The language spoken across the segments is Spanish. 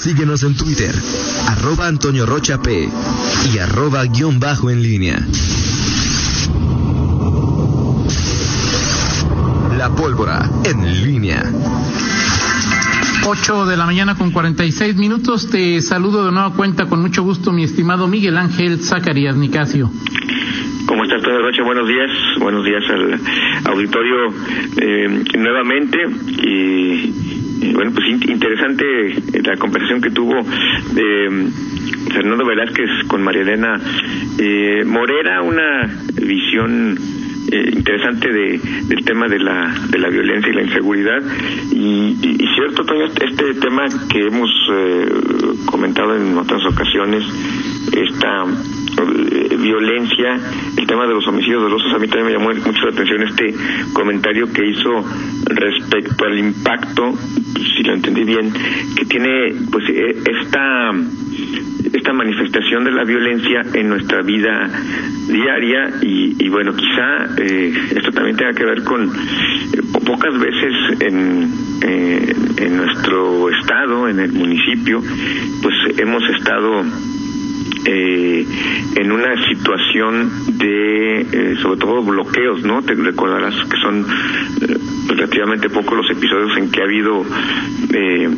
Síguenos en Twitter, arroba Antonio Rocha P y arroba guion bajo en línea. La pólvora en línea. 8 de la mañana con 46 minutos. Te saludo de nueva cuenta con mucho gusto, mi estimado Miguel Ángel Zacarías Nicasio. ¿Cómo estás, Pedro Rocha? Buenos días. Buenos días al auditorio eh, nuevamente. Y, bueno, pues interesante la conversación que tuvo eh, Fernando Velázquez con María Elena eh, Morera, una visión eh, interesante de, del tema de la, de la violencia y la inseguridad. Y, cierto, Toño, este tema que hemos eh, comentado en otras ocasiones, esta eh, violencia, el tema de los homicidios dolosos, a mí también me llamó mucho la atención este comentario que hizo respecto al impacto, si lo entendí bien, que tiene pues esta esta manifestación de la violencia en nuestra vida diaria y, bueno, quizá eh, esto también tenga que ver con eh, pocas veces en, eh, en nuestro estado, en el municipio, pues hemos estado eh, en una situación de, eh, sobre todo, bloqueos, ¿no? Te recordarás que son eh, relativamente pocos los episodios en que ha habido eh,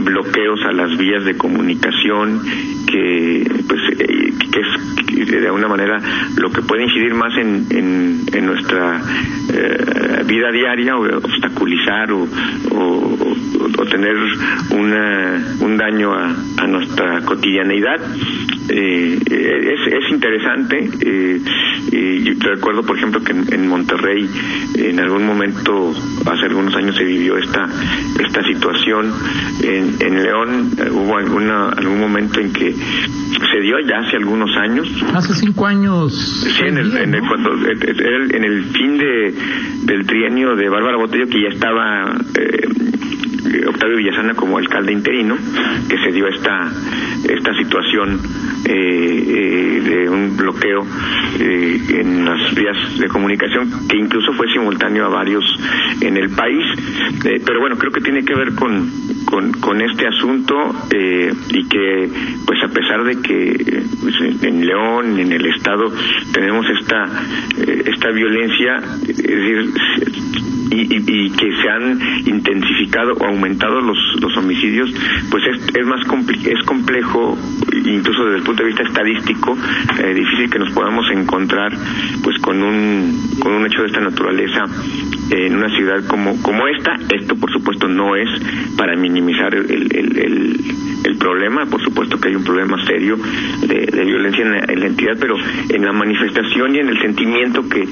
bloqueos a las vías de comunicación, que, pues, que es de alguna manera lo que puede incidir más en, en, nuestra vida diaria o obstaculizar o, o, o tener una, un daño a, a nuestra cotidianeidad. Eh, es, es interesante. Eh, y recuerdo, por ejemplo, que en, Monterrey en algún momento, hace algunos años, se vivió esta esta situación. En, en León eh, hubo alguna algún momento en que se dio ya hace algunos años. Hace cinco años. Sí, en el, en el, cuando, en el fin de, del trienio de Bárbara Botello, que ya estaba eh, Octavio Villasana como alcalde interino, que se dio esta, esta situación eh, eh, de un bloqueo eh, en las vías de comunicación, que incluso fue simultáneo a varios en el país. pero bueno, creo que tiene que ver con, con, con este asunto y que, pues a pesar de que pues, en León, en el Estado, tenemos esta, esta violencia, es decir, y, que se han intensificado o aumentado los, los homicidios, pues es, es más es complejo, incluso desde el punto de vista estadístico, eh, difícil que nos podamos encontrar pues con un, con un hecho de esta naturaleza en una ciudad como, como esta. Esto, por supuesto, no es para minimizar el, el problema, por supuesto que hay un problema serio de, de violencia en la, en la entidad, pero en la manifestación y en el sentimiento que,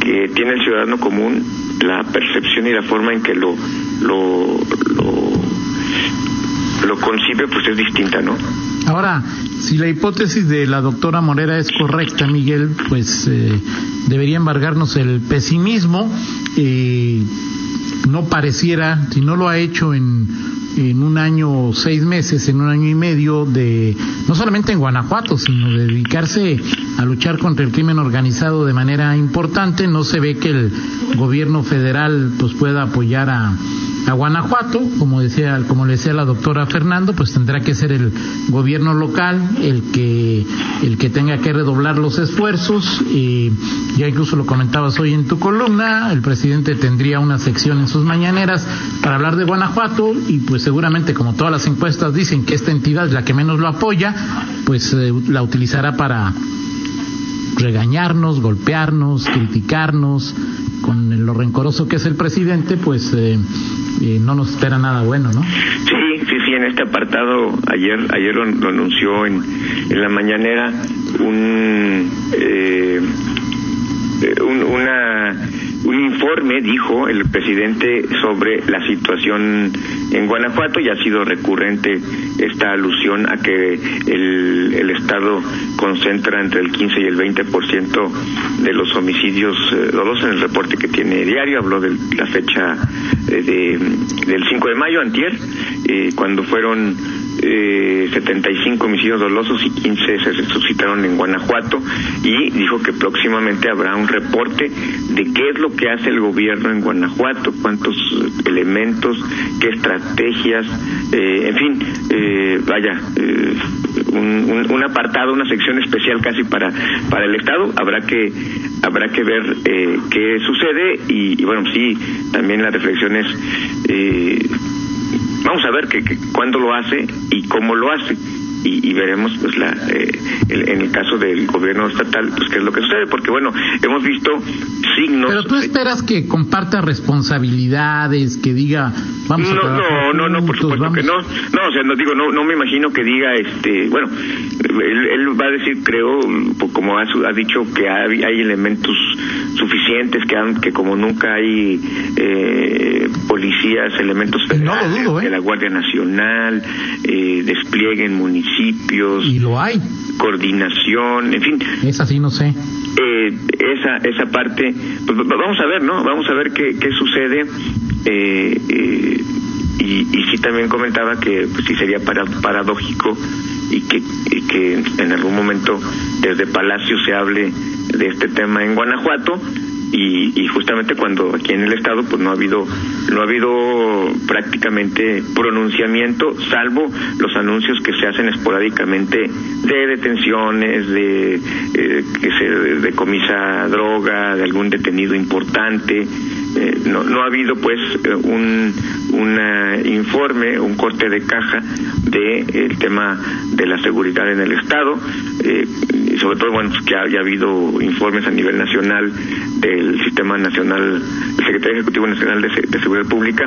que tiene el ciudadano común la percepción y la forma en que lo lo, lo, concibe pues es distinta, ¿no? Ahora, si la hipótesis de la doctora Morera es correcta, Miguel, pues eh, debería embargarnos el pesimismo. Eh, no pareciera, si no lo ha hecho en en un año seis meses, en un año y medio de, no solamente en Guanajuato, sino de dedicarse a luchar contra el crimen organizado de manera importante. No se ve que el gobierno federal pues pueda apoyar a, a Guanajuato, como decía, como le decía la doctora Fernando, pues tendrá que ser el gobierno local el que el que tenga que redoblar los esfuerzos. Y ya incluso lo comentabas hoy en tu columna, el presidente tendría una sección en sus mañaneras para hablar de Guanajuato y pues seguramente como todas las encuestas dicen que esta entidad es la que menos lo apoya, pues eh, la utilizará para regañarnos, golpearnos, criticarnos, con lo rencoroso que es el presidente, pues eh, eh, no nos espera nada bueno, ¿no? Sí, sí, sí, en este apartado, ayer ayer lo, anunció en, en la mañanera un, eh, un una un informe, dijo el presidente, sobre la situación en Guanajuato y ha sido recurrente esta alusión a que el, el Estado concentra entre el 15 y el 20% de los homicidios eh, dolosos en el reporte que tiene diario. Habló de la fecha eh, de, del 5 de mayo, antier, eh, cuando fueron eh, 75 homicidios dolosos y 15 se suscitaron en Guanajuato y dijo que próximamente habrá un reporte de qué es lo que hace el gobierno en Guanajuato, cuántos elementos, qué estrategias, eh, en fin, eh, vaya, eh, un, un, apartado, una sección especial casi para para el Estado. Habrá que habrá que ver eh, qué sucede y, y, bueno, sí, también la reflexión es eh, vamos a ver que, que, cuándo lo hace y cómo lo hace y, y veremos pues la eh, el, en el caso del gobierno estatal pues qué es lo que sucede porque bueno hemos visto signos pero tú esperas que comparta responsabilidades que diga vamos no, a no no no por supuesto vamos... que no no o sea no digo no no me imagino que diga este bueno él, él va a decir creo como ha, ha dicho que hay, hay elementos suficientes que han, que como nunca hay eh, policías elementos federales no dudo, ¿eh? de la Guardia Nacional eh, despliegue en municipios y lo hay. coordinación en fin. Esa sí no sé. Eh, esa esa parte pues, vamos a ver no vamos a ver qué, qué sucede. Eh, eh, y, y sí también comentaba que pues, sí sería para, paradójico y que, y que en algún momento desde Palacio se hable de este tema en Guanajuato y, y, justamente cuando aquí en el estado pues no ha habido no ha habido prácticamente pronunciamiento salvo los anuncios que se hacen esporádicamente de detenciones de eh, que se decomisa droga de algún detenido importante. Eh, no, no ha habido pues un un informe un corte de caja de el tema de la seguridad en el estado. Eh, sobre todo bueno pues que haya habido informes a nivel nacional del sistema nacional el secretario ejecutivo nacional de, de seguridad pública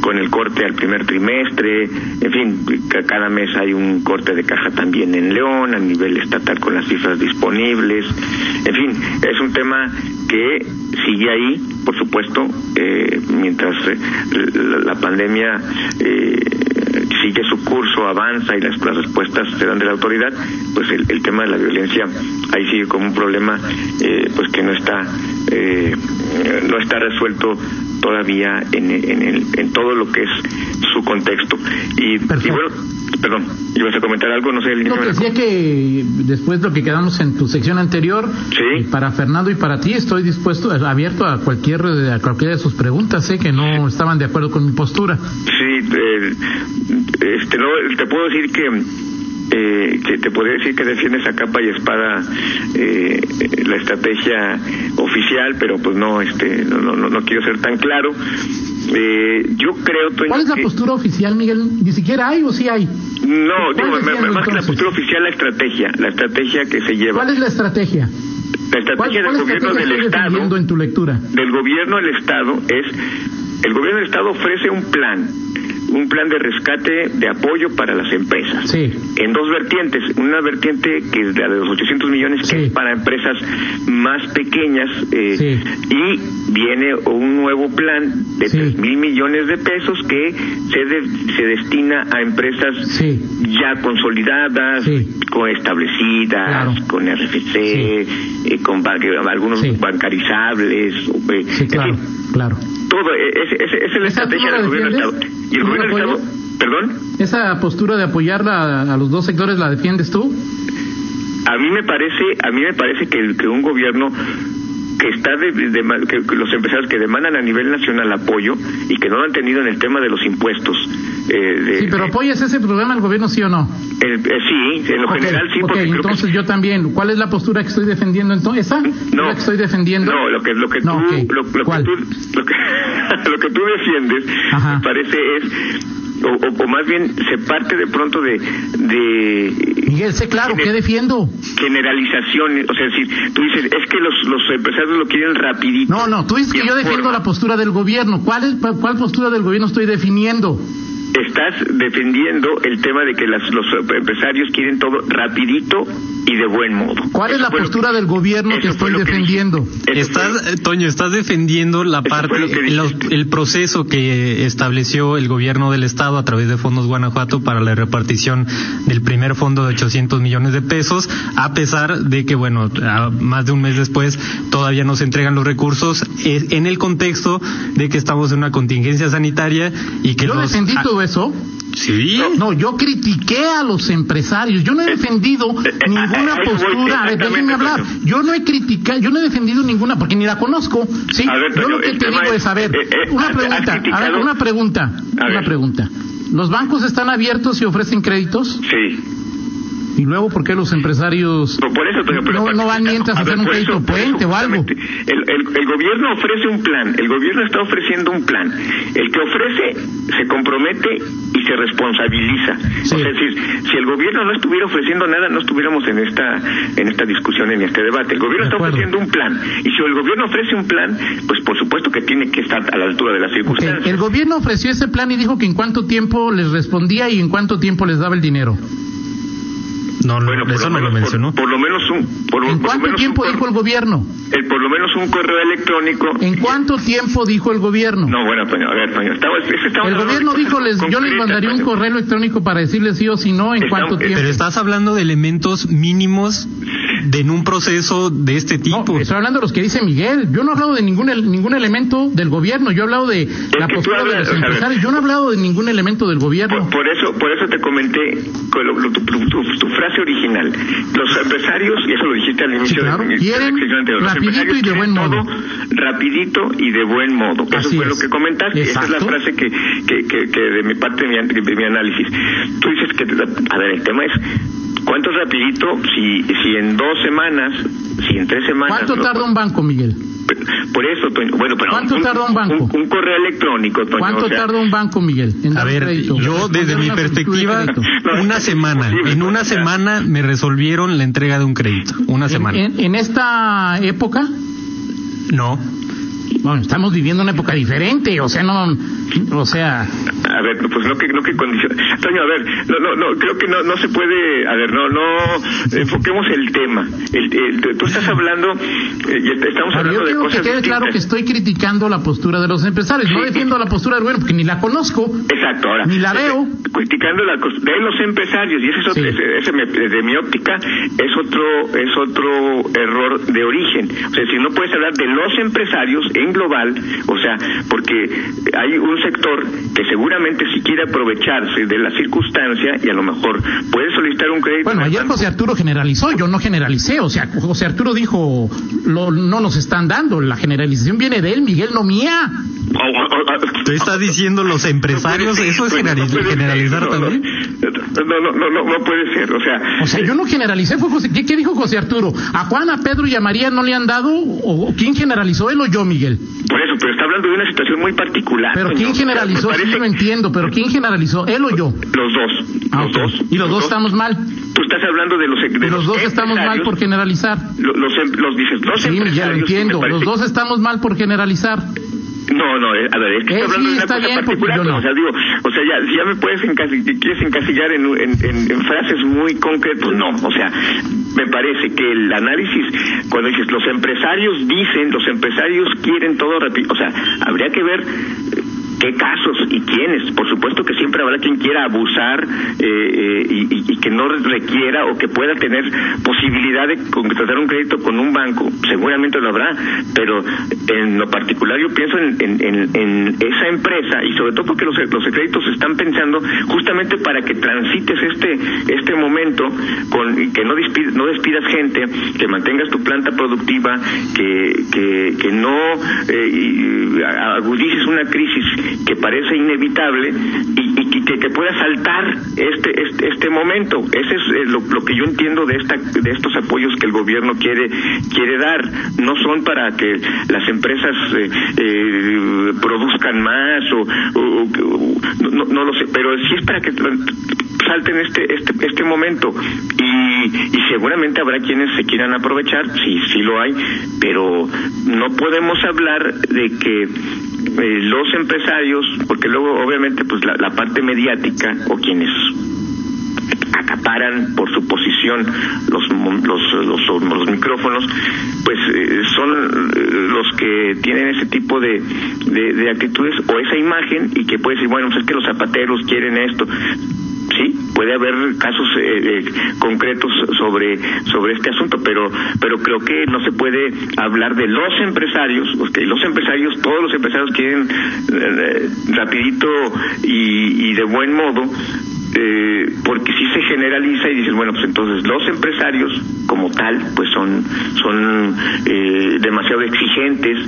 con el corte al primer trimestre. En fin cada mes hay un corte de caja también en León a nivel estatal con las cifras disponibles. En fin es un tema que sigue ahí por supuesto eh, mientras eh, la, la, pandemia eh, sigue su curso, avanza y las, las, respuestas se dan de la autoridad, pues el, el, tema de la violencia ahí sigue como un problema eh, pues que no está eh, no está resuelto todavía en, en, el, en todo lo que es su contexto. Y, y bueno, perdón, ibas a comentar algo, no sé. El no, decía que después de lo que quedamos en tu sección anterior, ¿Sí? para Fernando y para ti, estoy dispuesto, abierto a cualquier a cualquiera de sus preguntas, sé que no estaban de acuerdo con mi postura. Sí, eh, este, no, te puedo decir que eh, que te podría decir que defiendes a capa y espada eh, la estrategia oficial, pero pues no, este, no, no, no quiero ser tan claro. Eh, yo creo. Toño, ¿Cuál es la que... postura oficial, Miguel? ¿Ni siquiera hay o sí hay? No, digo, me, más que la postura oficial, la estrategia, la estrategia que se lleva. ¿Cuál es la estrategia? La estrategia ¿Cuál, del gobierno estrategia del Estado. en tu lectura? Del gobierno del Estado es. El gobierno del Estado ofrece un plan un plan de rescate de apoyo para las empresas. Sí. En dos vertientes. Una vertiente que es la de los 800 millones, que es para empresas más pequeñas. eh, Sí. Y viene un nuevo plan de Sí. 3 mil millones de pesos que se, de- se destina a empresas ya consolidadas, con establecidas, Claro. con RFC, eh, con algunos bancarizables. eh, en claro, fin, claro. todo, esa es, es, la ¿Esa tú estrategia del gobierno del? Estado. Y el ¿Tú no gobierno del Estado, perdón, ¿Esa postura de apoyarla a, a los dos sectores la defiendes tú? a mí me parece, a mí me parece que, el- que un gobierno que está de, de- que, los empresarios que demandan a nivel nacional apoyo y que no lo han tenido en el tema de los impuestos. eh, de- Sí, pero apoyas ese programa al gobierno, sí o no? eh, eh, sí, en lo general sí, porque creo que entonces yo también. ¿Cuál es la postura que estoy defendiendo entonces? ¿Esa? No, ¿La que estoy defendiendo? No, lo que lo que No, tú lo, lo que tú lo que, lo que tú defiendes Ajá. me parece es o, o, más bien se parte de pronto de de Miguel, sé claro, ¿qué defiendo? generalizaciones, o sea, decir, tú dices, es que los, los empresarios lo quieren rapidito. No, no, tú dices que yo defiendo forma. la postura del gobierno. ¿Cuál, es, ¿Cuál postura del gobierno estoy definiendo? Estás defendiendo el tema de que las, los empresarios quieren todo rapidito y de buen modo. ¿Cuál es la postura del gobierno que estoy que defendiendo? Eso Estás, fue- Toño, estás defendiendo la parte, que los- el proceso que estableció el gobierno del estado a través de Fondos Guanajuato para la repartición del primer fondo de 800 millones de pesos, a pesar de que, bueno, a- más de un mes después todavía no se entregan los recursos, eh, en el contexto de que estamos en una contingencia sanitaria y que Yo los, defendí a- todo eso. Sí. No, yo critiqué a los empresarios. Yo no he defendido ninguna postura. A ver, déjenme hablar. Yo no he criticado, yo no he defendido ninguna porque ni la conozco. Sí. yo lo que te digo es, a ver, una pregunta, a ver, una pregunta, una pregunta. ¿Los bancos están abiertos y ofrecen créditos? Sí. ¿Y luego por qué los empresarios no, por eso, no, no, van mientras a hacer un crédito puente o algo? El, el, gobierno ofrece un plan, el gobierno está ofreciendo un plan. El que ofrece se compromete se responsabiliza. Es decir, si el gobierno no estuviera ofreciendo nada, no estuviéramos en esta en esta discusión, en este debate. El gobierno está ofreciendo un plan. Y si el gobierno ofrece un plan, pues por supuesto que tiene que estar a la altura de las circunstancias. El gobierno ofreció ese plan y dijo que en cuánto tiempo les respondía y en cuánto tiempo les daba el dinero. No, bueno, eso no lo mencionó. Por, lo menos un. Por, ¿En cuánto tiempo dijo el gobierno? El, por lo menos un correo electrónico. ¿En cuánto tiempo dijo el gobierno? No, bueno, a ver, Toño, estaba, El gobierno dijo, les, yo les mandaría un correo electrónico para decirles sí o si no, en cuánto tiempo. Pero estás hablando de elementos mínimos de en un proceso de este tipo. No, estoy hablando de los que dice Miguel. Yo no he hablado de ningún ningún elemento del gobierno. Yo he hablado de la postura de los empresarios. Yo no he hablado de ningún elemento del gobierno. Por, eso, por eso te comenté con tu, frase original. Los empresarios, y eso lo dijiste al inicio, sí, claro. quieren rapidito y de buen modo. rapidito y de buen modo. Eso fue lo que comentaste. Esa es la frase que, que, que, de mi parte de mi, de mi análisis. Tú dices que, a ver, el tema es ¿Cuánto rapidito? Si, si en dos semanas, si en tres semanas... ¿Cuánto tarda un banco, Miguel? Por eso, bueno, pero ¿Cuánto tarda un banco? Un, correo electrónico, ¿Cuánto tarda un banco, Miguel? a ver, yo desde mi perspectiva, una semana. en una semana me resolvieron la entrega de un crédito. Una semana. en esta época? No. Bueno, estamos viviendo una época diferente, o sea, no, o sea... A ver, pues no que, no que condiciona... Toño, a ver, no, no, no, creo que no, no se puede, a ver, no, no, enfoquemos el tema. El, tú estás hablando, eh, estamos hablando de cosas que quede claro que estoy criticando la postura de los empresarios, no defiendo la postura del gobierno porque ni la conozco. Exacto, ahora. Ni la veo. Criticando la de los empresarios, y ese es otro, ese, desde mi óptica, es otro, es otro error de origen. O sea, si no puedes hablar de los empresarios en global, o sea, porque hay un sector que seguramente si quiere aprovecharse de la circunstancia y a lo mejor puede solicitar un crédito. Bueno, ayer José Arturo generalizó, yo no generalicé, o sea, José Arturo dijo, lo, no nos están dando, la generalización viene de él, Miguel, no mía. ¿Tú estás diciendo los empresarios? ¿Eso es generalizar también? No, no, no, no, no puede ser, o sea... O sea, yo no generalicé, fue José, ¿qué, ¿qué, dijo José Arturo? ¿A Juan, a Pedro y a María no le han dado? ¿O quién generalizó, él o yo, Miguel? Por eso, pero está hablando de una situación muy particular. ¿Pero quién generalizó? Sí, lo entiendo, pero ¿quién generalizó? ¿Él o yo? Los dos. Ah, los dos. ¿Y los, dos, estamos mal? Tú estás hablando de los... De los, dos estamos mal por generalizar. Los, los, dices, dos sí, ya lo entiendo. Los dos estamos mal por generalizar. No, no, eh, a ver, es que eh, hablando de una cosa particular, no. o sea, digo, o sea, ya, ya me puedes encasillar, quieres encasillar en, en, en, frases muy concretas, no, o sea, me parece que el análisis, cuando dices los empresarios dicen, los empresarios quieren todo rápido, o sea, habría que ver qué casos y quiénes. Por supuesto que siempre habrá quien quiera abusar eh, eh, y, que no requiera o que pueda tener posibilidad de contratar un crédito con un banco. Seguramente lo habrá, pero en lo particular yo pienso en, en, en, esa empresa y sobre todo porque los, los créditos están pensando justamente para que transites este este momento con que no despidas, no despidas gente, que mantengas tu planta productiva, que, que, que no eh, agudices una crisis que parece inevitable y, y que, que, pueda saltar este, este, este momento. Ese es eh, lo, que yo entiendo de, esta, de estos apoyos que el gobierno quiere, quiere dar. No son para que las empresas eh, eh, produzcan más o, no, no, lo sé, pero sí es para que salten este, este, este momento y, y seguramente habrá quienes se quieran aprovechar, sí, sí lo hay, pero no podemos hablar de que eh, los empresarios, porque luego obviamente pues la, parte mediática o quienes acaparan por su posición los los, los, los micrófonos, pues eh, son eh, los que tienen ese tipo de, de, de, actitudes o esa imagen y que puede decir, bueno, pues es que los zapateros quieren esto. Sí, puede haber casos eh, concretos sobre sobre este asunto, pero pero creo que no se puede hablar de los empresarios, porque los empresarios, todos los empresarios quieren rapidito y, y de buen modo eh, porque si se generaliza y dices, bueno, pues entonces los empresarios como tal, pues son, son eh, demasiado exigentes,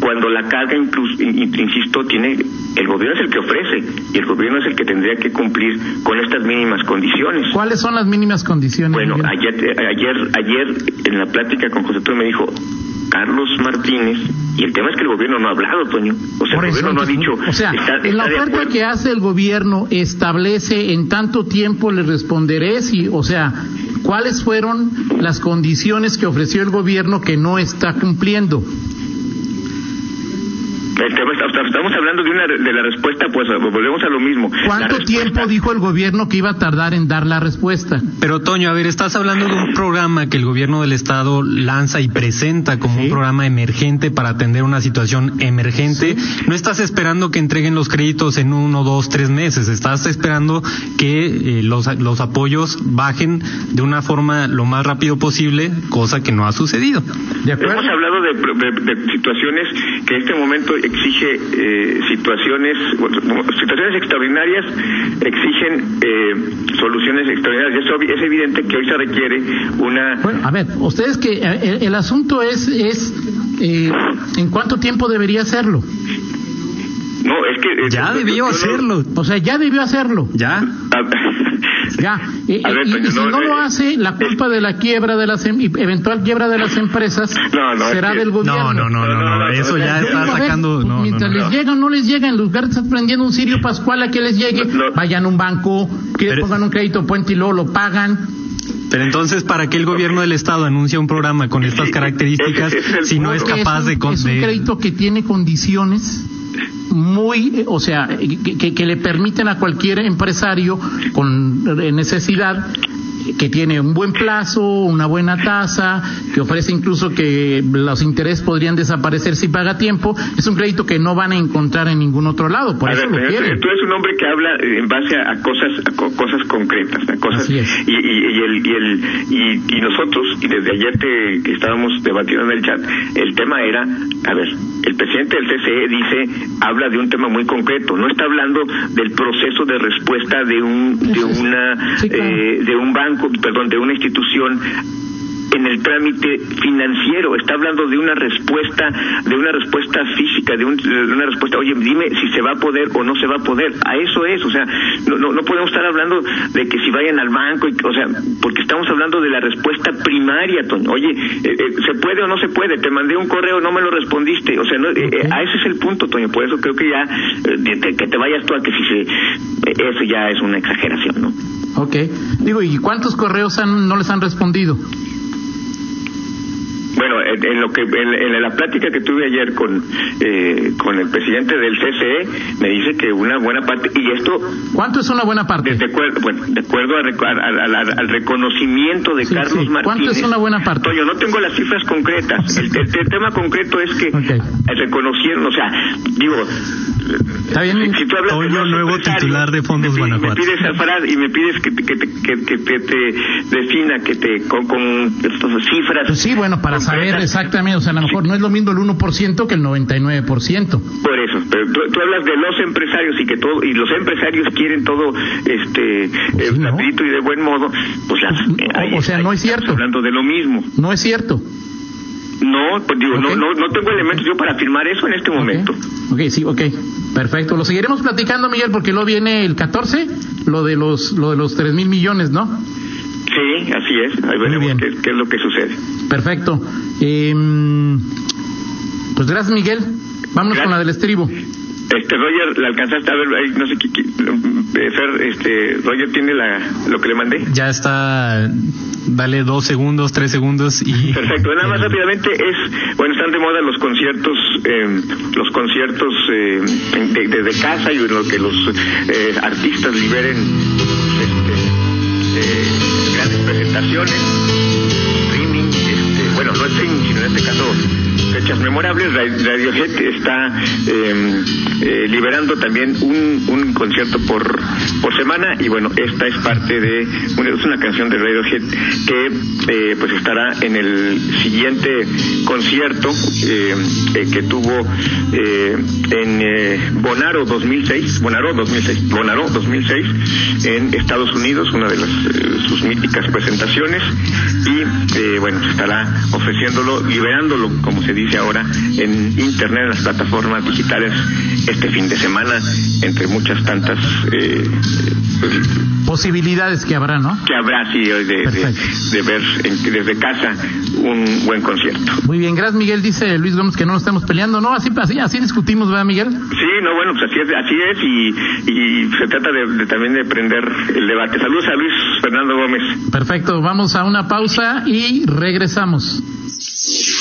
cuando la carga, incluso, insisto, tiene, el gobierno es el que ofrece y el gobierno es el que tendría que cumplir con estas mínimas condiciones. ¿Cuáles son las mínimas condiciones? Bueno, ayer, ayer, ayer en la plática con José Antonio me dijo, Carlos Martínez, y el tema es que el gobierno no ha hablado, Toño. O sea, el gobierno no ha dicho. O sea, en la oferta que hace el gobierno establece en tanto tiempo le responderé si, o sea, ¿cuáles fueron las condiciones que ofreció el gobierno que no está cumpliendo? Estamos hablando de, una, de la respuesta, pues volvemos a lo mismo. ¿Cuánto tiempo dijo el gobierno que iba a tardar en dar la respuesta? Pero Toño, a ver, estás hablando de un programa que el gobierno del estado lanza y presenta como un programa emergente para atender una situación emergente. No estás esperando que entreguen los créditos en uno, dos, tres meses. Estás esperando que eh, los, los apoyos bajen de una forma lo más rápido posible, cosa que no ha sucedido. Hemos hablado de, de situaciones que en este momento exige eh, situaciones situaciones extraordinarias exigen eh, soluciones extraordinarias es, es evidente que hoy se requiere una bueno a ver ustedes que eh, el, asunto es es en cuánto tiempo debería hacerlo no, es que... Ya debió hacerlo. O sea, ya debió hacerlo. Ya. Ya. Y, si no, lo hace, la culpa de la quiebra de las em, eventual quiebra de las empresas será del gobierno. No, no, no, no, eso ya está sacando... mientras les llega o no les llega, en lugar de estar prendiendo un sirio pascual a que les llegue, vayan a un banco, que pongan un crédito puente y luego lo pagan. Pero entonces, ¿para qué el gobierno del Estado anuncia un programa con estas características si no es capaz de... Es un crédito que tiene condiciones muy, o sea, que, que, le permiten a cualquier empresario con necesidad que tiene un buen plazo, una buena tasa, que ofrece incluso que los intereses podrían desaparecer si paga tiempo, es un crédito que no van a encontrar en ningún otro lado, por eso lo quieren. Tú eres un hombre que habla en base a, cosas a cosas concretas, a cosas y, y, el, y, el, y, nosotros, y desde ayer que estábamos debatiendo en el chat, el tema era, a ver, el presidente del CCE dice, habla de un tema muy concreto, no está hablando del proceso de respuesta de un de una eh, de un banco perdón, de una institución en el trámite financiero, está hablando de una respuesta, de una respuesta física, de, una respuesta, oye, dime si se va a poder o no se va a poder, a eso es, o sea, no, no, podemos estar hablando de que si vayan al banco, o sea, porque estamos hablando de la respuesta primaria, oye, eh, eh, ¿se puede o no se puede? Te mandé un correo, no me lo respondiste, o sea, eh, a ese es el punto, Toño, por eso creo que ya, que te vayas tú a que si se, eso ya es una exageración, ¿no? Ok, digo, ¿y cuántos correos han, no les han respondido? Bueno, en, lo que en, la plática que tuve ayer con eh, con el presidente del CCE me dice que una buena parte y esto ¿Cuánto es una buena parte? De, acuerdo, bueno, de acuerdo al reconocimiento de Carlos Martínez. ¿Cuánto es una buena parte? Yo no tengo las cifras concretas. El, tema concreto es que reconocieron, o sea, digo, Está bien. Si tú hablas de nuevo titular de Fondos me, Guanajuato. Me pides a y me pides que, que, que, que te defina, que te con, con cifras. Pues sí, bueno, para saber exactamente, o sea, a lo mejor no es lo mismo el 1% que el 99%. Por eso, pero tú, hablas de los empresarios y que todo y los empresarios quieren todo este pues y de buen modo, pues o sea, no es cierto. Hablando de lo mismo. No es cierto. No, pues digo, no, no, no tengo elementos yo para afirmar eso en este momento. Ok, sí, ok. Perfecto. Lo seguiremos platicando, Miguel, porque luego viene el 14, lo de los, lo de los 3 mil millones, ¿no? Sí, así es. Ahí veremos qué, qué, es lo que sucede. Perfecto. Eh, pues gracias, Miguel. Vámonos con la del estribo. Este Roger, ¿le alcanzaste a ver? No sé qué, eh, Fer, este, Roger tiene la, lo que le mandé. Ya está, dale dos segundos, tres segundos y. Perfecto. Nada más rápidamente es, bueno, están de moda los conciertos, eh, los conciertos eh, de, casa y lo que los eh, artistas liberen este, eh, grandes presentaciones, streaming, este, bueno, no streaming, sino en este caso fechas memorables. Radiohead está eh, eh, liberando también un, concierto por, semana y bueno, esta es parte de, una, canción de Radiohead que eh, pues estará en el siguiente concierto eh, eh, que tuvo eh, en eh, Bonaro 2006, Bonaro 2006, Bonaro 2006 en Estados Unidos, una de las, sus míticas presentaciones y bueno, estará ofreciéndolo, liberándolo, como se dice ahora, en internet, en las plataformas digitales este fin de semana, entre muchas tantas eh, pues, Posibilidades que habrá, ¿no? que habrá sí de, de, ver en- desde casa un buen concierto. Muy bien, gracias Miguel. Dice Luis Gómez que no nos estemos peleando. No, así, así, así discutimos, ¿verdad Miguel? Sí, no, bueno, pues así es, así es y, y se trata de, de también de prender el debate. Saludos a Luis Fernando Gómez. Perfecto, vamos a una pausa y regresamos.